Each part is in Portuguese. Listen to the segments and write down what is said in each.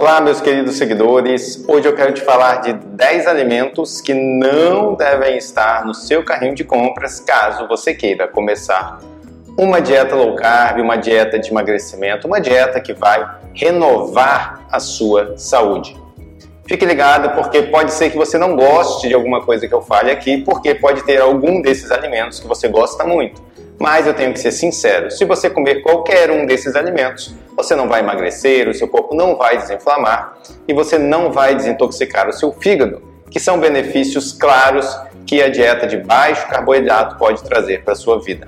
Olá, meus queridos seguidores. Hoje eu quero te falar de 10 alimentos que não devem estar no seu carrinho de compras caso você queira começar uma dieta low carb, uma dieta de emagrecimento, uma dieta que vai renovar a sua saúde. Fique ligado porque pode ser que você não goste de alguma coisa que eu fale aqui, porque pode ter algum desses alimentos que você gosta muito. Mas eu tenho que ser sincero: se você comer qualquer um desses alimentos, você não vai emagrecer, o seu corpo não vai desinflamar e você não vai desintoxicar o seu fígado, que são benefícios claros que a dieta de baixo carboidrato pode trazer para a sua vida.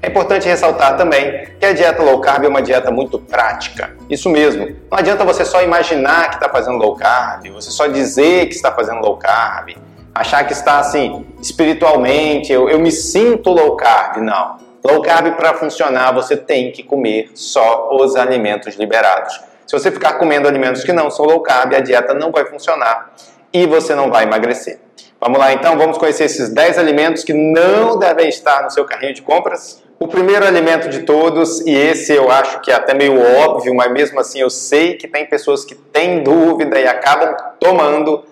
É importante ressaltar também que a dieta low carb é uma dieta muito prática. Isso mesmo. Não adianta você só imaginar que está fazendo low carb, você só dizer que está fazendo low carb, achar que está assim, espiritualmente, eu, eu me sinto low carb. Não. Low carb para funcionar você tem que comer só os alimentos liberados. Se você ficar comendo alimentos que não são low carb, a dieta não vai funcionar e você não vai emagrecer. Vamos lá então, vamos conhecer esses 10 alimentos que não devem estar no seu carrinho de compras. O primeiro alimento de todos, e esse eu acho que é até meio óbvio, mas mesmo assim eu sei que tem pessoas que têm dúvida e acabam tomando,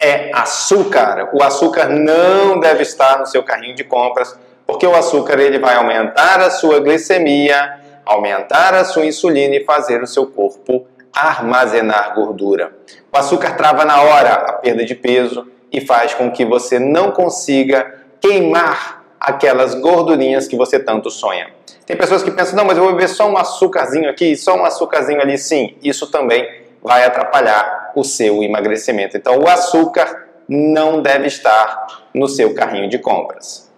é açúcar. O açúcar não deve estar no seu carrinho de compras, porque o açúcar ele vai aumentar a sua glicemia, aumentar a sua insulina e fazer o seu corpo armazenar gordura. O açúcar trava na hora a perda de peso e faz com que você não consiga queimar aquelas gordurinhas que você tanto sonha. Tem pessoas que pensam, não, mas eu vou beber só um açúcarzinho aqui, só um açúcarzinho ali. Sim, isso também vai atrapalhar o seu emagrecimento. Então, o açúcar não deve estar no seu carrinho de compras.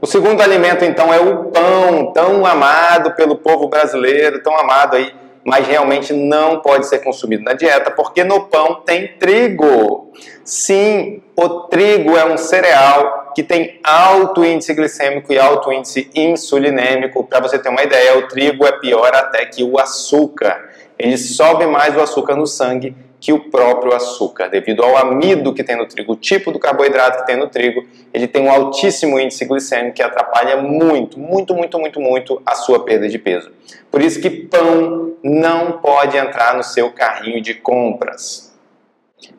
O segundo alimento, então, é o pão, tão amado pelo povo brasileiro, tão amado aí, mas realmente não pode ser consumido na dieta, porque no pão tem trigo. Sim, o trigo é um cereal que tem alto índice glicêmico e alto índice insulinêmico. Para você ter uma ideia, o trigo é pior até que o açúcar ele sobe mais o açúcar no sangue que o próprio açúcar, devido ao amido que tem no trigo, o tipo do carboidrato que tem no trigo, ele tem um altíssimo índice glicêmico que atrapalha muito, muito, muito, muito, muito a sua perda de peso. Por isso que pão não pode entrar no seu carrinho de compras.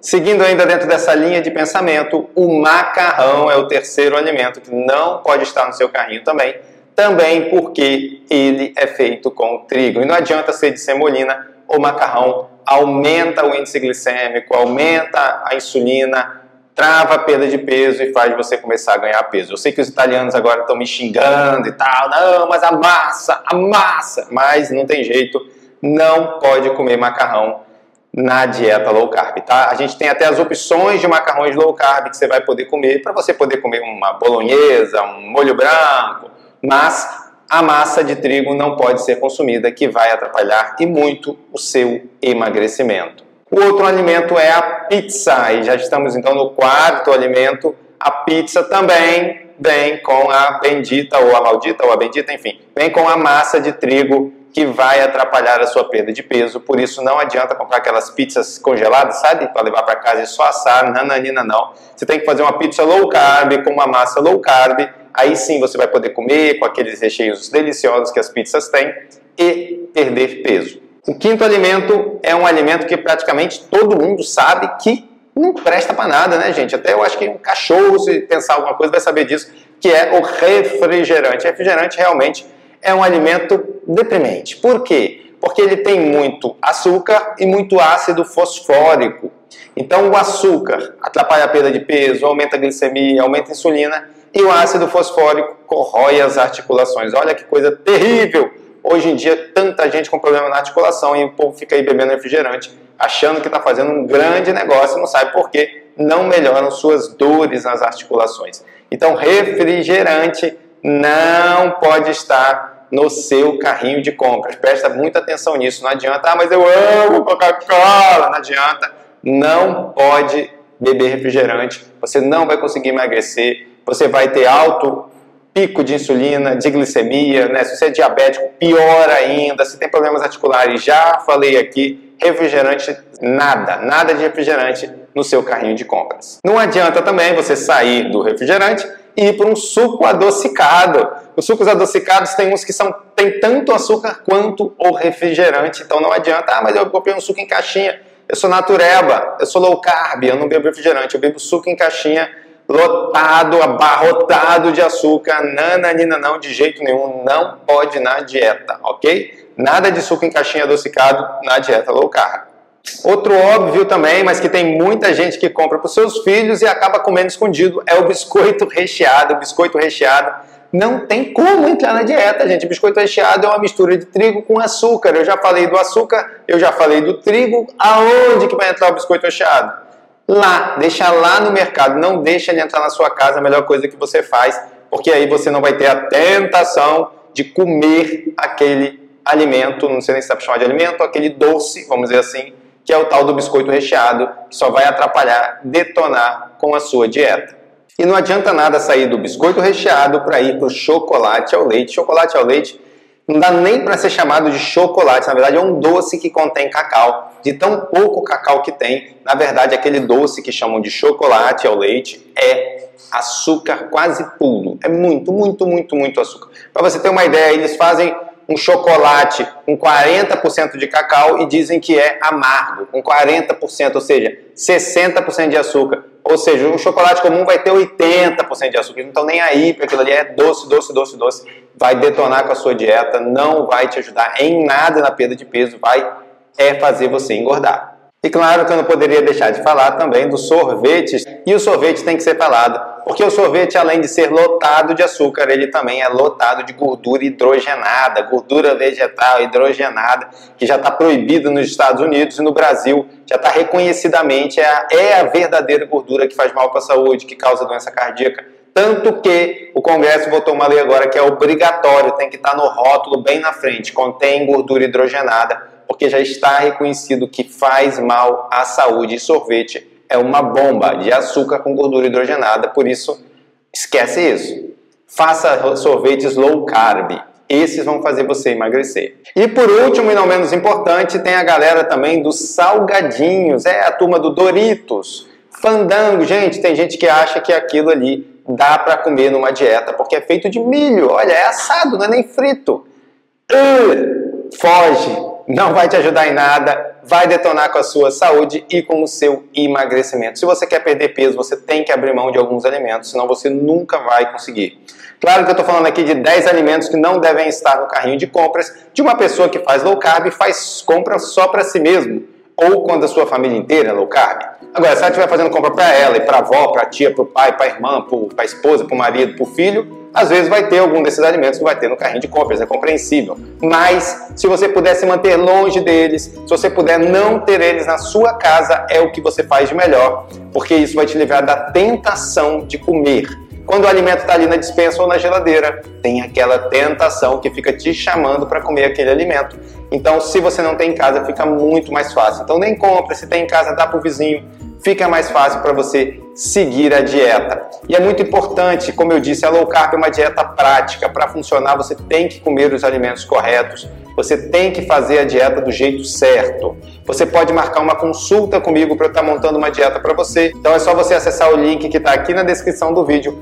Seguindo ainda dentro dessa linha de pensamento, o macarrão é o terceiro alimento que não pode estar no seu carrinho também, também porque ele é feito com trigo. E não adianta ser de semolina ou macarrão, aumenta o índice glicêmico, aumenta a insulina, trava a perda de peso e faz você começar a ganhar peso. Eu sei que os italianos agora estão me xingando e tal, não, mas a massa, a massa, mas não tem jeito, não pode comer macarrão na dieta low carb, tá? A gente tem até as opções de macarrões low carb que você vai poder comer para você poder comer uma bolonhesa, um molho branco, mas a massa de trigo não pode ser consumida, que vai atrapalhar e muito o seu emagrecimento. O outro alimento é a pizza, e já estamos então no quarto alimento. A pizza também vem com a bendita ou a maldita ou a bendita, enfim, vem com a massa de trigo que vai atrapalhar a sua perda de peso. Por isso não adianta comprar aquelas pizzas congeladas, sabe, para levar para casa e só assar, nananina não. Você tem que fazer uma pizza low carb com uma massa low carb aí sim você vai poder comer com aqueles recheios deliciosos que as pizzas têm e perder peso. O quinto alimento é um alimento que praticamente todo mundo sabe que não presta para nada, né, gente? Até eu acho que um cachorro, se pensar alguma coisa, vai saber disso, que é o refrigerante. refrigerante realmente é um alimento deprimente. Por quê? Porque ele tem muito açúcar e muito ácido fosfórico. Então, o açúcar atrapalha a perda de peso, aumenta a glicemia, aumenta a insulina e o ácido fosfórico corrói as articulações. Olha que coisa terrível! Hoje em dia, tanta gente com problema na articulação e o povo fica aí bebendo refrigerante, achando que está fazendo um grande negócio e não sabe por quê. Não melhoram suas dores nas articulações. Então, refrigerante não pode estar no seu carrinho de compras. Presta muita atenção nisso. Não adianta, ah, mas eu amo Coca-Cola. Não adianta. Não pode beber refrigerante. Você não vai conseguir emagrecer você vai ter alto pico de insulina, de glicemia, né? Se você é diabético, pior ainda. Se tem problemas articulares, já falei aqui, refrigerante, nada, nada de refrigerante no seu carrinho de compras. Não adianta também você sair do refrigerante ir para um suco adocicado. Os sucos adocicados tem uns que são tem tanto açúcar quanto o refrigerante, então não adianta, ah, mas eu comprei um suco em caixinha. Eu sou natureba, eu sou low carb, eu não bebo refrigerante, eu bebo suco em caixinha lotado, abarrotado de açúcar. Nananina, não, de jeito nenhum, não pode na dieta, ok? Nada de suco em caixinha adocicado na dieta low carb. Outro óbvio também, mas que tem muita gente que compra para os seus filhos e acaba comendo escondido, é o biscoito recheado. O biscoito recheado não tem como entrar na dieta, gente. Biscoito recheado é uma mistura de trigo com açúcar. Eu já falei do açúcar, eu já falei do trigo. Aonde que vai entrar o biscoito recheado? Lá, deixa lá no mercado. Não deixa ele entrar na sua casa, a melhor coisa que você faz, porque aí você não vai ter a tentação de comer aquele alimento, não sei nem se dá para chamar de alimento, aquele doce, vamos dizer assim, que é o tal do biscoito recheado, que só vai atrapalhar, detonar com a sua dieta. E não adianta nada sair do biscoito recheado para ir para o chocolate ao leite. Chocolate ao leite não dá nem para ser chamado de chocolate, na verdade é um doce que contém cacau. De tão pouco cacau que tem, na verdade aquele doce que chamam de chocolate ao leite é açúcar quase puro. É muito, muito, muito, muito açúcar. Para você ter uma ideia, eles fazem um chocolate com 40% de cacau e dizem que é amargo, com 40%, ou seja, 60% de açúcar. Ou seja, um chocolate comum vai ter 80% de açúcar. Não estão nem aí, porque aquilo ali é doce, doce, doce, doce. Vai detonar com a sua dieta, não vai te ajudar em nada na perda de peso, vai é fazer você engordar. E claro que eu não poderia deixar de falar também dos sorvetes. E o sorvete tem que ser falado, porque o sorvete, além de ser lotado de açúcar, ele também é lotado de gordura hidrogenada, gordura vegetal hidrogenada, que já está proibido nos Estados Unidos e no Brasil já está reconhecidamente é a, é a verdadeira gordura que faz mal para a saúde, que causa doença cardíaca. Tanto que o Congresso votou uma lei agora que é obrigatório, tem que estar tá no rótulo bem na frente, contém gordura hidrogenada porque já está reconhecido que faz mal à saúde. E sorvete é uma bomba de açúcar com gordura hidrogenada, por isso esquece isso. Faça sorvetes low carb. Esses vão fazer você emagrecer. E por último, e não menos importante, tem a galera também dos salgadinhos. É a turma do Doritos. Fandango, gente, tem gente que acha que aquilo ali dá para comer numa dieta porque é feito de milho. Olha, é assado, não é nem frito. Uh, foge não vai te ajudar em nada, vai detonar com a sua saúde e com o seu emagrecimento. Se você quer perder peso, você tem que abrir mão de alguns alimentos, senão você nunca vai conseguir. Claro que eu estou falando aqui de 10 alimentos que não devem estar no carrinho de compras de uma pessoa que faz low carb e faz compras só para si mesmo, ou quando a sua família inteira é low carb. Agora, se ela estiver fazendo compra para ela e para a avó, para a tia, para o pai, para a irmã, para a esposa, para o marido, para o filho, às vezes vai ter algum desses alimentos que vai ter no carrinho de compras, é compreensível. Mas se você puder se manter longe deles, se você puder não ter eles na sua casa, é o que você faz de melhor, porque isso vai te livrar da tentação de comer. Quando o alimento está ali na dispensa ou na geladeira, tem aquela tentação que fica te chamando para comer aquele alimento. Então, se você não tem em casa, fica muito mais fácil. Então, nem compra. Se tem em casa, dá para o vizinho fica mais fácil para você seguir a dieta. E é muito importante, como eu disse, a low carb é uma dieta prática. Para funcionar, você tem que comer os alimentos corretos, você tem que fazer a dieta do jeito certo. Você pode marcar uma consulta comigo para eu estar montando uma dieta para você. Então é só você acessar o link que está aqui na descrição do vídeo